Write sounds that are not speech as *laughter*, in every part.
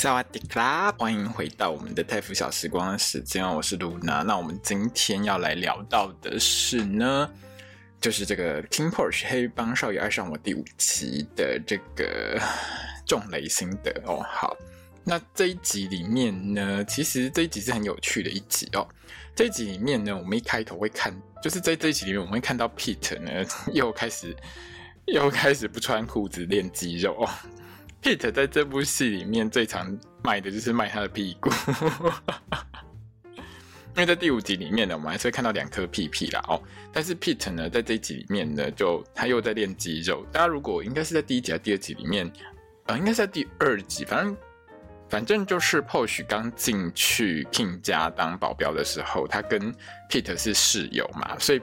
萨瓦迪卡，欢迎回到我们的泰腐小时光的时间，我是露娜。那我们今天要来聊到的是呢，就是这个 King Porsche 黑帮少爷爱上我第五期的这个重雷心得哦。好，那这一集里面呢，其实这一集是很有趣的一集哦。这一集里面呢，我们一开头会看，就是在这一集里面，我们会看到 Pete 呢 *laughs* 又开始又开始不穿裤子练肌肉。Pete 在这部戏里面最常卖的就是卖他的屁股，因为在第五集里面呢，我们还是会看到两颗屁屁啦哦。但是 Pete 呢，在这一集里面呢，就他又在练肌肉。大家如果应该是在第一集还是第二集里面，呃，应该是在第二集，反正反正就是 Posh 刚进去 King 家当保镖的时候，他跟 Pete 是室友嘛，所以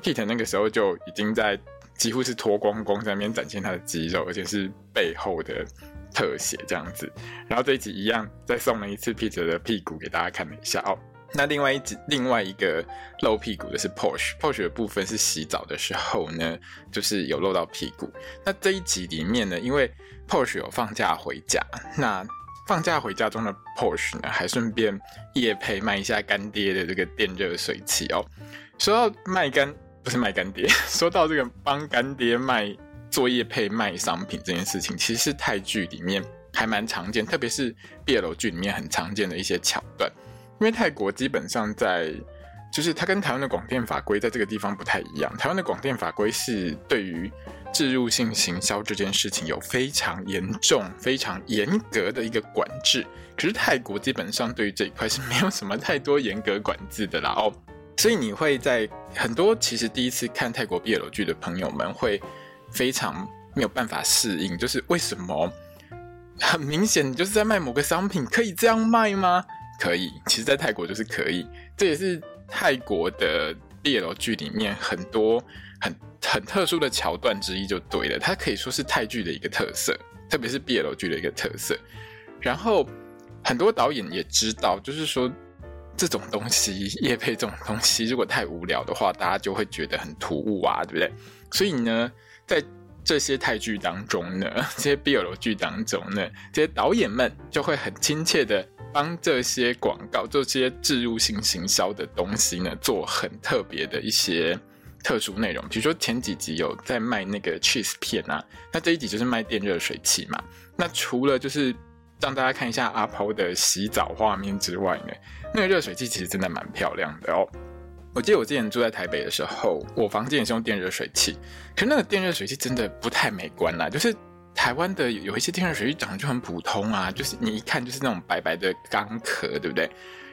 Pete 那个时候就已经在。几乎是脱光光在那边展现他的肌肉，而且是背后的特写这样子。然后这一集一样再送了一次 Pete 的屁股给大家看了一下哦。那另外一集另外一个露屁股的是 Porsche，Porsche 的部分是洗澡的时候呢，就是有露到屁股。那这一集里面呢，因为 Porsche 有放假回家，那放假回家中的 Porsche 呢，还顺便夜配卖一下干爹的这个电热水器哦。说到卖干。不是卖干爹，*laughs* 说到这个帮干爹卖作业配卖商品这件事情，其实是泰剧里面还蛮常见，特别是 BL 剧里面很常见的一些桥段。因为泰国基本上在，就是它跟台湾的广电法规在这个地方不太一样。台湾的广电法规是对于置入性行销这件事情有非常严重、非常严格的一个管制，可是泰国基本上对于这一块是没有什么太多严格管制的啦哦。所以你会在很多其实第一次看泰国 BL 剧的朋友们会非常没有办法适应，就是为什么很明显就是在卖某个商品，可以这样卖吗？可以，其实，在泰国就是可以。这也是泰国的 BL 剧里面很多很很特殊的桥段之一，就对了。它可以说是泰剧的一个特色，特别是 BL 剧的一个特色。然后很多导演也知道，就是说。这种东西，夜配这种东西，如果太无聊的话，大家就会觉得很突兀啊，对不对？所以呢，在这些泰剧当中呢，*laughs* 这些 BL 剧当中呢，这些导演们就会很亲切的帮这些广告、这些置入性行销的东西呢，做很特别的一些特殊内容。比如说前几集有在卖那个 cheese 片啊，那这一集就是卖电热水器嘛。那除了就是。让大家看一下阿抛的洗澡画面之外呢，*laughs* 那个热水器其实真的蛮漂亮的哦。我记得我之前住在台北的时候，我房间也是用电热水器，可是那个电热水器真的不太美观啦。就是台湾的有一些电热水器长得就很普通啊，就是你一看就是那种白白的钢壳，对不对？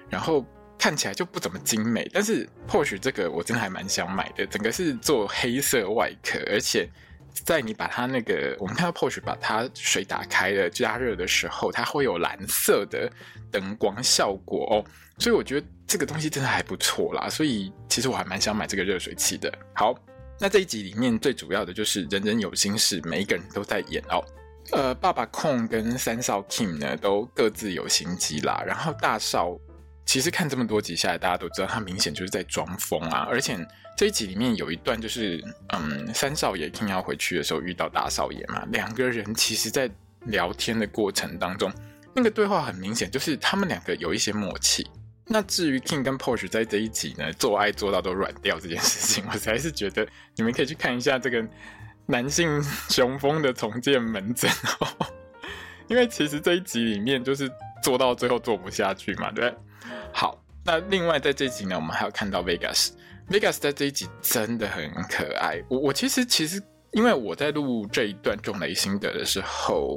然后看起来就不怎么精美。但是或许这个我真的还蛮想买的，整个是做黑色外壳，而且。在你把它那个，我们看到 Porsche 把它水打开了加热的时候，它会有蓝色的灯光效果哦，所以我觉得这个东西真的还不错啦。所以其实我还蛮想买这个热水器的。好，那这一集里面最主要的就是人人有心事，每一个人都在演哦。呃，爸爸控跟三少 Kim 呢都各自有心机啦，然后大少其实看这么多集下来，大家都知道他明显就是在装疯啊，而且。这一集里面有一段，就是嗯，三少爷听要回去的时候遇到大少爷嘛，两个人其实在聊天的过程当中，那个对话很明显就是他们两个有一些默契。那至于 King 跟 posh 在这一集呢，做爱做到都软掉这件事情，*laughs* 我实在是觉得你们可以去看一下这个男性雄风的重建门诊哦，*laughs* 因为其实这一集里面就是做到最后做不下去嘛，对不对？好，那另外在这集呢，我们还有看到 Vegas。Vegas 在这一集真的很可爱。我我其实其实，因为我在录这一段重雷心得的时候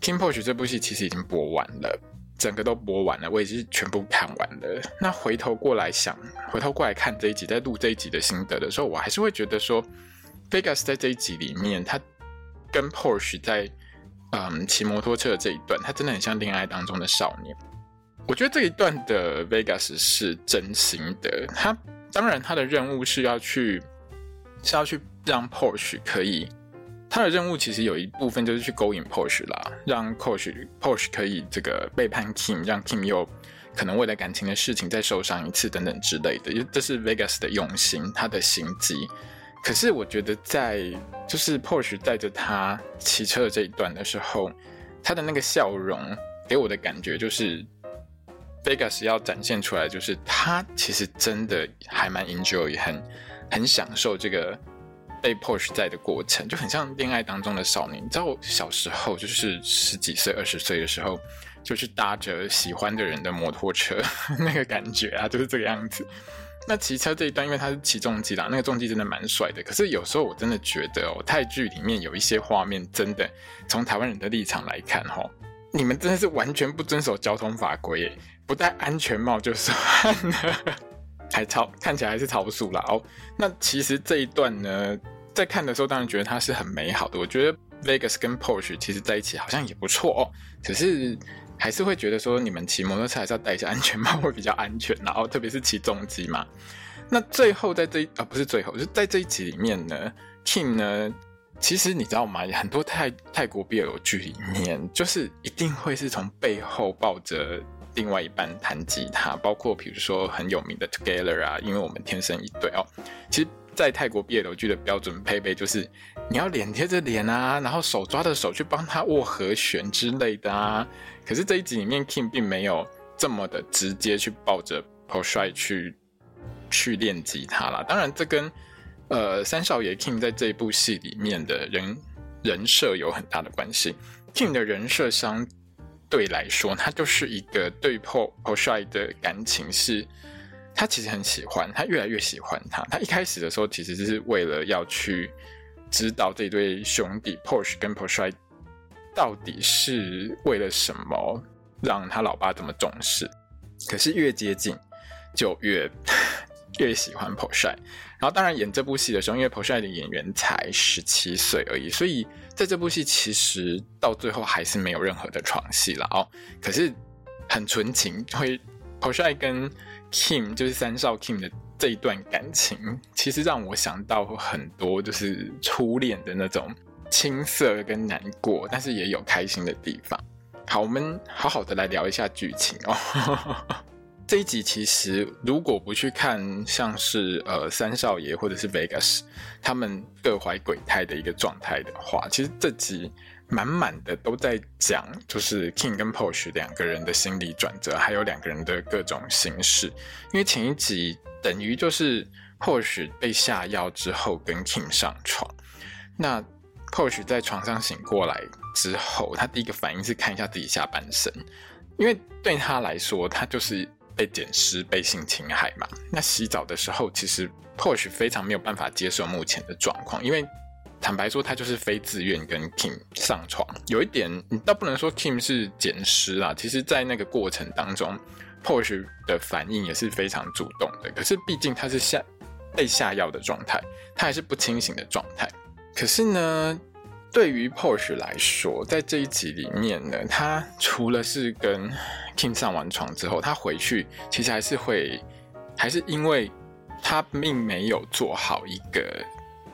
，King Porsche 这部戏其实已经播完了，整个都播完了，我已经全部看完了。那回头过来想，回头过来看这一集，在录这一集的心得的时候，我还是会觉得说，Vegas 在这一集里面，他跟 Porsche 在嗯骑摩托车的这一段，他真的很像恋爱当中的少年。我觉得这一段的 Vegas 是真心的，他当然他的任务是要去是要去让 Porsche 可以，他的任务其实有一部分就是去勾引 Porsche 啦，让 Porsche Porsche 可以这个背叛 Kim，让 Kim 又可能为了感情的事情再受伤一次等等之类的，因为这是 Vegas 的用心，他的心机。可是我觉得在就是 Porsche 带着他骑车的这一段的时候，他的那个笑容给我的感觉就是。Vegas 要展现出来，就是他其实真的还蛮 enjoy，很很享受这个被 push 在的过程，就很像恋爱当中的少年。你知道我小时候就是十几岁、二十岁的时候，就是搭着喜欢的人的摩托车，*laughs* 那个感觉啊，就是这个样子。那骑车这一段，因为他是骑重机啦，那个重机真的蛮帅的。可是有时候我真的觉得哦，泰剧里面有一些画面，真的从台湾人的立场来看，哦，你们真的是完全不遵守交通法规。不戴安全帽就算了，还超看起来还是超速啦哦。那其实这一段呢，在看的时候当然觉得它是很美好的。我觉得 Vegas 跟 Porsche 其实在一起好像也不错哦，只是还是会觉得说你们骑摩托车还是要戴一下安全帽会比较安全。然后特别是骑重机嘛。那最后在这一啊不是最后，就在这一集里面呢，Kim 呢，其实你知道吗？很多泰泰国 BL 剧里面，就是一定会是从背后抱着。另外一半弹吉他，包括比如说很有名的 Together 啊，因为我们天生一对哦。其实，在泰国 BL 剧的标准配备就是你要脸贴着脸啊，然后手抓着手去帮他握和弦之类的啊。可是这一集里面，King 并没有这么的直接去抱着 Porsche 去去练吉他啦。当然，这跟呃三少爷 King 在这一部戏里面的人人设有很大的关系。King 的人设相。对来说，他就是一个对 Porsche 的感情是，他其实很喜欢，他越来越喜欢他。他一开始的时候，其实是为了要去知道这对兄弟 Porsche 跟 Porsche 到底是为了什么让他老爸这么重视。可是越接近，就越越喜欢 p o s h。然后，当然演这部戏的时候，因为 p o s h 的演员才十七岁而已，所以。在这部戏其实到最后还是没有任何的床戏了哦，可是很纯情，会 p o s h 跟 Kim 就是三少 Kim 的这一段感情，其实让我想到很多就是初恋的那种青涩跟难过，但是也有开心的地方。好，我们好好的来聊一下剧情哦。这一集其实如果不去看像是呃三少爷或者是 Vegas 他们各怀鬼胎的一个状态的话，其实这集满满的都在讲就是 King 跟 Posh 两个人的心理转折，还有两个人的各种心事。因为前一集等于就是 Posh 被下药之后跟 King 上床，那 Posh 在床上醒过来之后，他第一个反应是看一下自己下半身，因为对他来说，他就是。被捡尸、被性侵害嘛？那洗澡的时候，其实 Porsche 非常没有办法接受目前的状况，因为坦白说，他就是非自愿跟 Kim 上床。有一点，你倒不能说 Kim 是捡尸啦，其实，在那个过程当中，Porsche 的反应也是非常主动的。可是，毕竟他是下被下药的状态，他还是不清醒的状态。可是呢，对于 Porsche 来说，在这一集里面呢，他除了是跟 Kim 上完床之后，他回去其实还是会，还是因为他并没有做好一个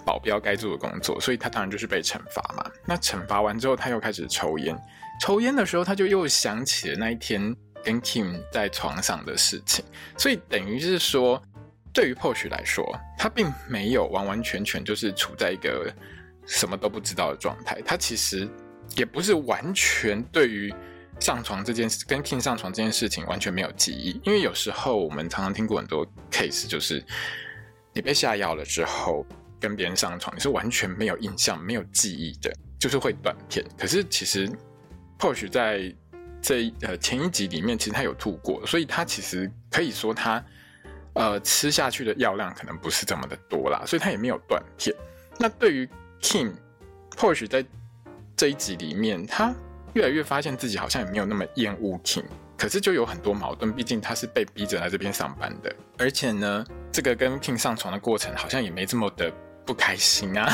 保镖该做的工作，所以他当然就是被惩罚嘛。那惩罚完之后，他又开始抽烟。抽烟的时候，他就又想起了那一天跟 Kim 在床上的事情，所以等于是说，对于 Porsche 来说，他并没有完完全全就是处在一个。什么都不知道的状态，他其实也不是完全对于上床这件事，跟 King 上床这件事情完全没有记忆。因为有时候我们常常听过很多 case，就是你被下药了之后跟别人上床，你是完全没有印象、没有记忆的，就是会断片。可是其实 Porsche 在这呃前一集里面，其实他有吐过，所以他其实可以说他呃吃下去的药量可能不是这么的多啦，所以他也没有断片。那对于 Kim 或许在这一集里面，他越来越发现自己好像也没有那么厌恶 Kim，可是就有很多矛盾。毕竟他是被逼着来这边上班的，而且呢，这个跟 Kim 上床的过程好像也没这么的不开心啊。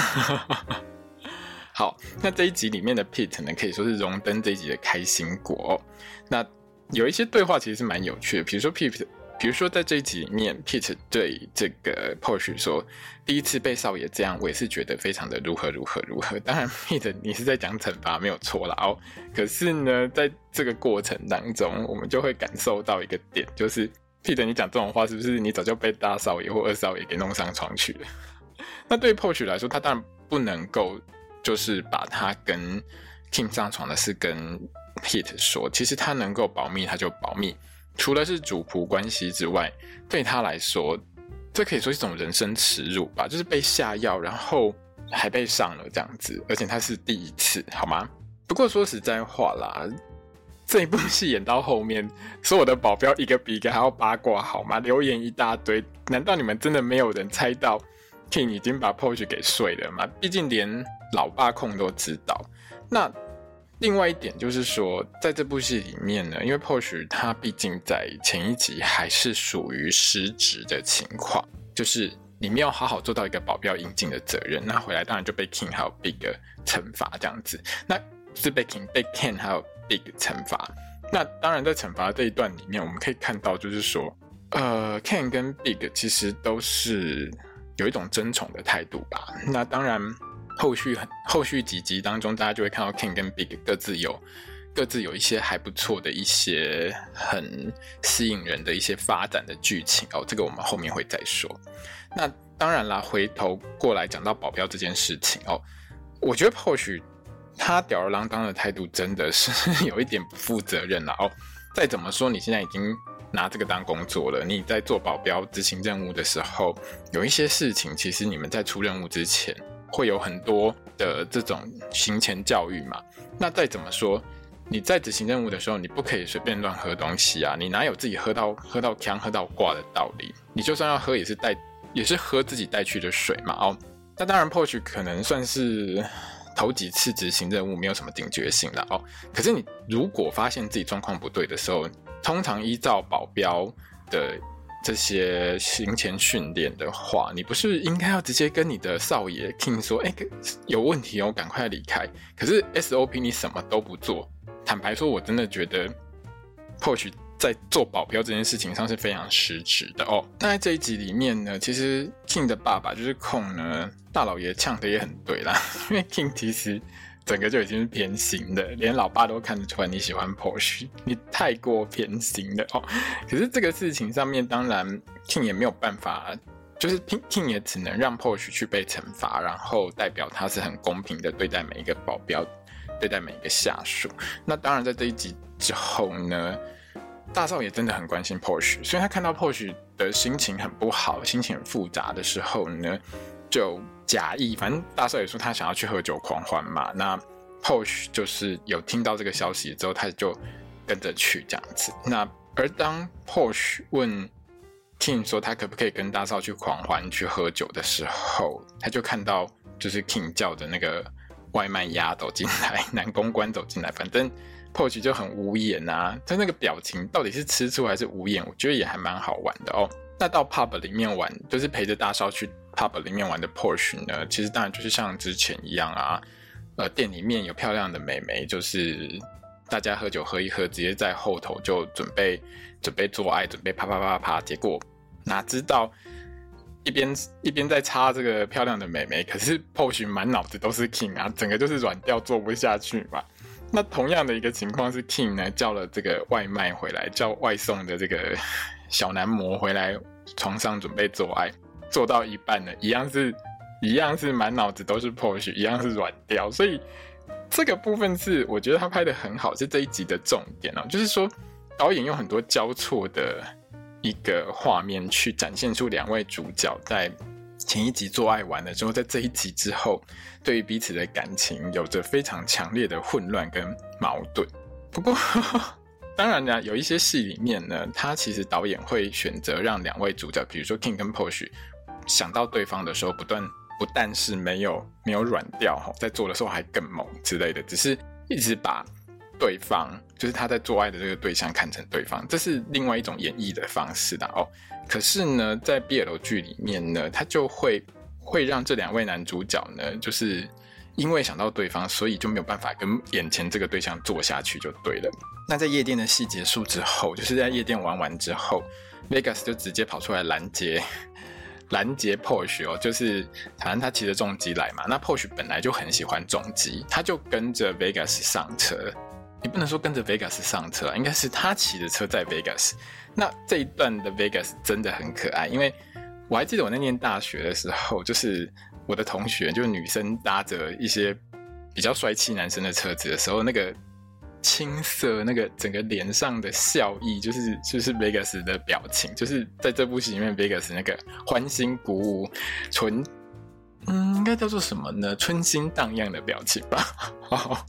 *laughs* 好，那这一集里面的 Pete 呢，可以说是荣登这一集的开心果。那有一些对话其实是蛮有趣的，比如说 Pete，比如说在这一集里面，Pete 对这个 Porsche 说，第一次被少爷这样，我也是觉得非常的如何如何如何。当然，Pete 你是在讲惩罚，没有错啦哦。可是呢，在这个过程当中，我们就会感受到一个点，就是 Pete 你讲这种话，是不是你早就被大少爷或二少爷给弄上床去了？*laughs* 那对于 Porsche 来说，他当然不能够就是把他跟 King 上床的事跟 Pete 说，其实他能够保密，他就保密。除了是主仆关系之外，对他来说，这可以说是一种人生耻辱吧，就是被下药，然后还被上了这样子，而且他是第一次，好吗？不过说实在话啦，这一部戏演到后面，所有的保镖一个比一个还要八卦，好吗？留言一大堆，难道你们真的没有人猜到 King 已经把 Porsche 给睡了吗？毕竟连老爸控都知道，那。另外一点就是说，在这部戏里面呢，因为 Porsche 他毕竟在前一集还是属于失职的情况，就是你没有好好做到一个保镖应尽的责任，那回来当然就被 King 还有 Big 惩罚这样子，那是被 King 被 Ken 还有 Big 惩罚。那当然在惩罚这一段里面，我们可以看到就是说，呃，Ken 跟 Big 其实都是有一种争宠的态度吧。那当然。后续很后续几集当中，大家就会看到 King 跟 Big 各自有各自有一些还不错的一些很吸引人的一些发展的剧情哦，这个我们后面会再说。那当然啦，回头过来讲到保镖这件事情哦，我觉得或许他吊儿郎当的态度真的是 *laughs* 有一点不负责任了哦。再怎么说，你现在已经拿这个当工作了，你在做保镖执行任务的时候，有一些事情其实你们在出任务之前。会有很多的这种行前教育嘛？那再怎么说，你在执行任务的时候，你不可以随便乱喝东西啊！你哪有自己喝到喝到强喝到挂的道理？你就算要喝，也是带也是喝自己带去的水嘛！哦，那当然，Porsche 可能算是头几次执行任务，没有什么警觉性的哦。可是你如果发现自己状况不对的时候，通常依照保镖的。这些行前训练的话，你不是应该要直接跟你的少爷 King 说，哎，有问题哦，赶快离开。可是 SOP 你什么都不做，坦白说，我真的觉得 Porsche 在做保镖这件事情上是非常失职的哦。那在这一集里面呢，其实 King 的爸爸就是控呢，大老爷呛的也很对啦，因为 King 其实。整个就已经是偏心的，连老爸都看得出来你喜欢 Porsche，你太过偏心了哦。可是这个事情上面，当然 King 也没有办法，就是 King 也只能让 Porsche 去被惩罚，然后代表他是很公平的对待每一个保镖，对待每一个下属。那当然在这一集之后呢，大少爷真的很关心 Porsche，所以他看到 Porsche 的心情很不好，心情很复杂的时候呢，就。假意，反正大少爷说他想要去喝酒狂欢嘛，那 Posh 就是有听到这个消息之后，他就跟着去这样子。那而当 Posh 问 King 说他可不可以跟大少去狂欢去喝酒的时候，他就看到就是 King 叫的那个外卖鸭走进来，男公关走进来，反正 Posh 就很无言啊，他那个表情到底是吃醋还是无言，我觉得也还蛮好玩的哦。那到 Pub 里面玩，就是陪着大少去。Pub 里面玩的 Porsche 呢，其实当然就是像之前一样啊，呃，店里面有漂亮的美眉，就是大家喝酒喝一喝，直接在后头就准备准备做爱，准备啪啪啪啪啪，结果哪知道一边一边在插这个漂亮的美眉，可是 Porsche 满脑子都是 King 啊，整个就是软掉，做不下去嘛。那同样的一个情况是 King 呢叫了这个外卖回来，叫外送的这个小男模回来床上准备做爱。做到一半呢，一样是，一样是满脑子都是 Porsche，一样是软掉，所以这个部分是我觉得他拍得很好，是这一集的重点哦。就是说导演用很多交错的一个画面去展现出两位主角在前一集做爱完了之后，在这一集之后对于彼此的感情有着非常强烈的混乱跟矛盾。不过当然呢，有一些戏里面呢，他其实导演会选择让两位主角，比如说 King 跟 Porsche。想到对方的时候，不断不但是没有没有软掉哈，在做的时候还更猛之类的，只是一直把对方，就是他在做爱的这个对象看成对方，这是另外一种演绎的方式的哦。可是呢，在 BL 剧里面呢，他就会会让这两位男主角呢，就是因为想到对方，所以就没有办法跟眼前这个对象做下去，就对了。那在夜店的戏结束之后，就是在夜店玩完之后，Vegas 就直接跑出来拦截，拦截 Porsche 哦，就是反正他骑着重机来嘛。那 Porsche 本来就很喜欢重机，他就跟着 Vegas 上车。你不能说跟着 Vegas 上车，应该是他骑着车在 Vegas。那这一段的 Vegas 真的很可爱，因为我还记得我那年大学的时候，就是。我的同学就是女生搭着一些比较帅气男生的车子的时候，那个青涩，那个整个脸上的笑意，就是就是 Vegas 的表情，就是在这部戏里面 Vegas 那个欢欣鼓舞、纯嗯，应该叫做什么呢？春心荡漾的表情吧。*laughs*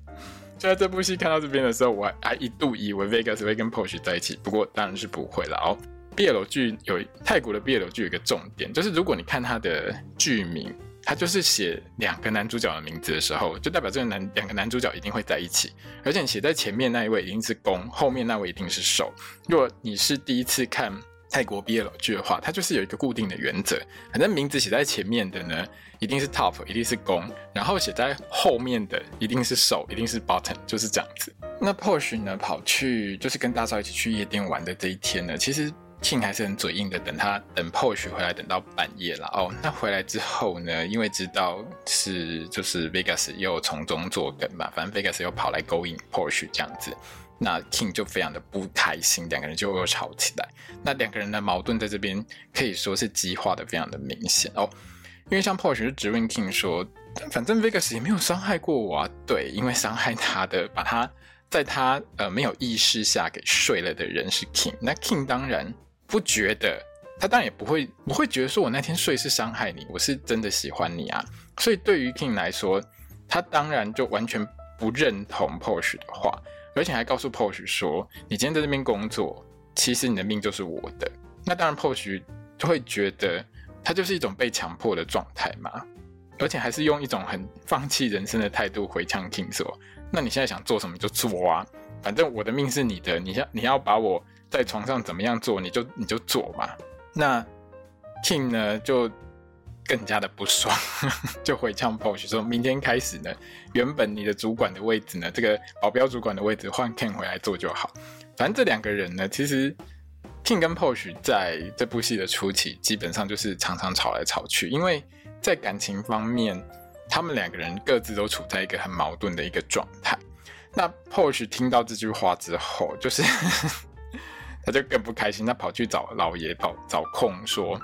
就在这部戏看到这边的时候，我还，一度以为 Vegas 会跟 Porsche 在一起，不过当然是不会了哦。毕业楼剧有泰国的毕业楼剧有一个重点，就是如果你看它的剧名。他就是写两个男主角的名字的时候，就代表这个男两个男主角一定会在一起，而且你写在前面那一位一定是攻，后面那位一定是受。如果你是第一次看泰国 BL 剧的话，它就是有一个固定的原则，反正名字写在前面的呢，一定是 top，一定是攻，然后写在后面的一定是受，一定是 bottom，就是这样子。那 Porsche 呢，跑去就是跟大少一起去夜店玩的这一天呢，其实。King 还是很嘴硬的，等他等 Porsche 回来，等到半夜了哦。那回来之后呢，因为知道是就是 Vegas 又从中作梗嘛，反正 Vegas 又跑来勾引 Porsche 这样子，那 King 就非常的不开心，两个人就又吵起来。那两个人的矛盾在这边可以说是激化的非常的明显哦。因为像 Porsche 就质问 King 说，反正 Vegas 也没有伤害过我啊，对，因为伤害他的，把他在他呃没有意识下给睡了的人是 King，那 King 当然。不觉得，他当然也不会不会觉得说我那天睡是伤害你，我是真的喜欢你啊。所以对于 King 来说，他当然就完全不认同 Porsche 的话，而且还告诉 Porsche 说，你今天在这边工作，其实你的命就是我的。那当然 Porsche 就会觉得他就是一种被强迫的状态嘛，而且还是用一种很放弃人生的态度回呛 King 说，那你现在想做什么就做啊，反正我的命是你的，你要你要把我。在床上怎么样做，你就你就做嘛。那 King 呢，就更加的不爽，*laughs* 就回呛 Porsche 说：“明天开始呢，原本你的主管的位置呢，这个保镖主管的位置换 King 回来做就好。反正这两个人呢，其实 King 跟 Porsche 在这部戏的初期，基本上就是常常吵来吵去，因为在感情方面，他们两个人各自都处在一个很矛盾的一个状态。那 Porsche 听到这句话之后，就是。他就更不开心，他跑去找老爷，跑找空说，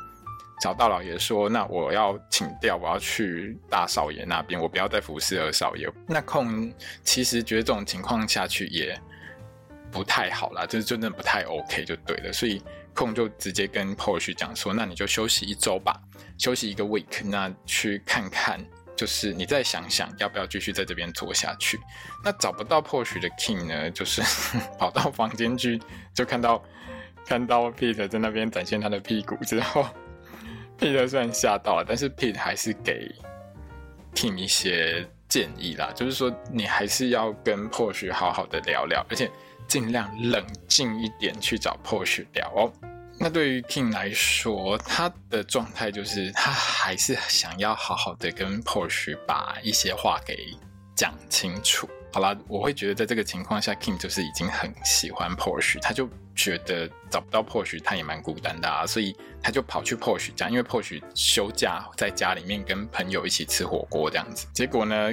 找大老爷说，那我要请调，我要去大少爷那边，我不要再服侍二少爷。那空其实觉得这种情况下去也不太好啦，就是真的不太 OK 就对了，所以空就直接跟 Porsche 讲说，那你就休息一周吧，休息一个 week，那去看看。就是你再想想要不要继续在这边做下去。那找不到 posh 的 King 呢，就是 *laughs* 跑到房间去，就看到看到 Peter 在那边展现他的屁股之后，*laughs* Pete 虽然吓到了，但是 Peter 还是给 King 一些建议啦，就是说你还是要跟 Porsche 好好的聊聊，而且尽量冷静一点去找 Porsche 聊哦。那对于 King 来说，他的状态就是他还是想要好好的跟 Porsche 把一些话给讲清楚。好啦，我会觉得在这个情况下，King 就是已经很喜欢 Porsche，他就觉得找不到 Porsche 他也蛮孤单的啊，所以他就跑去 Porsche 家，因为 Porsche 休假在家里面跟朋友一起吃火锅这样子。结果呢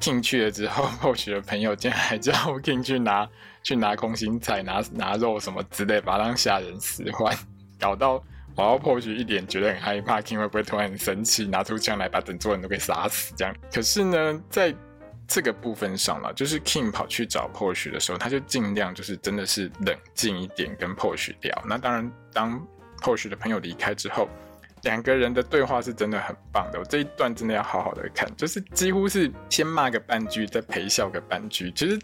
，King 去了之后，*laughs* Porsche 的朋友竟然还叫 King 去拿。去拿空心菜、拿拿肉什么之类，把他当下人使唤，搞到我要 Porsche 一点觉得很害怕，King 会不会突然很生气，拿出枪来把整桌人都给杀死？这样。可是呢，在这个部分上了，就是 King 跑去找 Porsche 的时候，他就尽量就是真的是冷静一点跟 Porsche 聊。那当然，当 Porsche 的朋友离开之后，两个人的对话是真的很棒的。我这一段真的要好好的看，就是几乎是先骂个半句，再陪笑个半句，其实。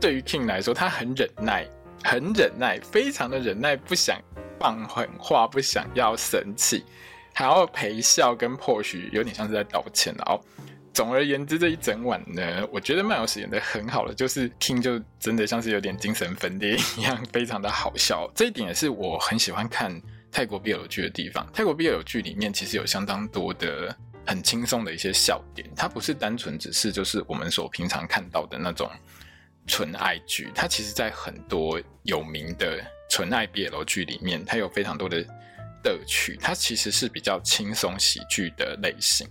对于 King 来说，他很忍耐，很忍耐，非常的忍耐，不想放狠话，不想要生气，还要陪笑，跟 Porsche 有点像是在道歉。然后，总而言之，这一整晚呢，我觉得麦老师演得很好了，就是 King 就真的像是有点精神分裂一样，非常的好笑。这一点也是我很喜欢看泰国 BL 剧的地方。泰国 BL 剧里面其实有相当多的很轻松的一些笑点，它不是单纯只是就是我们所平常看到的那种纯爱剧，它其实在很多有名的纯爱 BL 剧里面，它有非常多的乐趣，它其实是比较轻松喜剧的类型。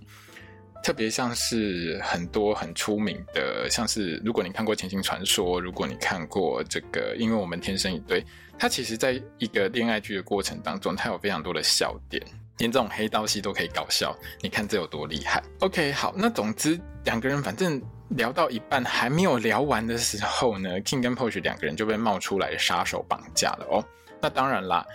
特别像是很多很出名的，像是如果你看过《千金传说》，如果你看过这个《因为我们天生一对》，它其实在一个恋爱剧的过程当中，它有非常多的笑点，连这种黑道戏都可以搞笑，你看这有多厉害？OK，好，那总之两个人反正聊到一半还没有聊完的时候呢，King 跟 Porsche 两个人就被冒出来杀手绑架了哦。那当然啦。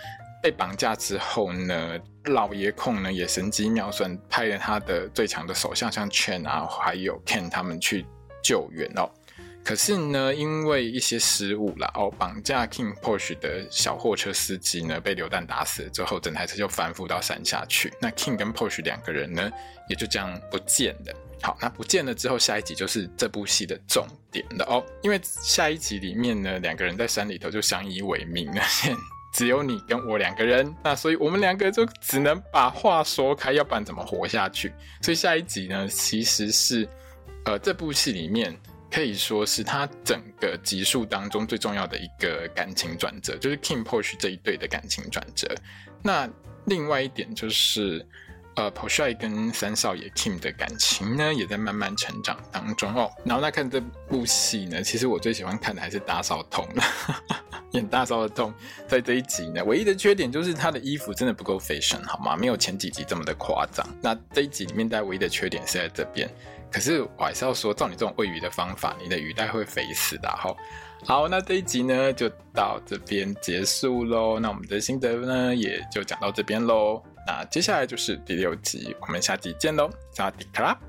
被绑架之后呢，老爷控呢也神机妙算，派了他的最强的手下像 Chen 啊，还有 Ken 他们去救援哦。可是呢，因为一些失误啦，哦，绑架 King Porsche 的小货车司机呢被流弹打死之后，整台车就翻覆到山下去。那 King 跟 Porsche 两个人呢，也就这样不见了。好，那不见了之后，下一集就是这部戏的重点了哦，因为下一集里面呢，两个人在山里头就相依为命了。*laughs* 只有你跟我两个人，那所以我们两个就只能把话说开，要不然怎么活下去？所以下一集呢，其实是呃这部戏里面可以说是他整个集数当中最重要的一个感情转折，就是 King Porsche 这一对的感情转折。那另外一点就是。呃，Porsche 跟三少爷 Kim 的感情呢，也在慢慢成长当中哦。然后那看这部戏呢，其实我最喜欢看的还是打扫通眼大少的痛，*laughs* 在这一集呢，唯一的缺点就是他的衣服真的不够 fashion，好吗？没有前几集这么的夸张。那这一集里面带唯一的缺点是在这边，可是我还是要说，照你这种喂鱼的方法，你的鱼袋会肥死的哈。好，那这一集呢就到这边结束喽。那我们的心得呢也就讲到这边喽。那接下来就是第六集，我们下集见喽，萨瓦迪卡啦。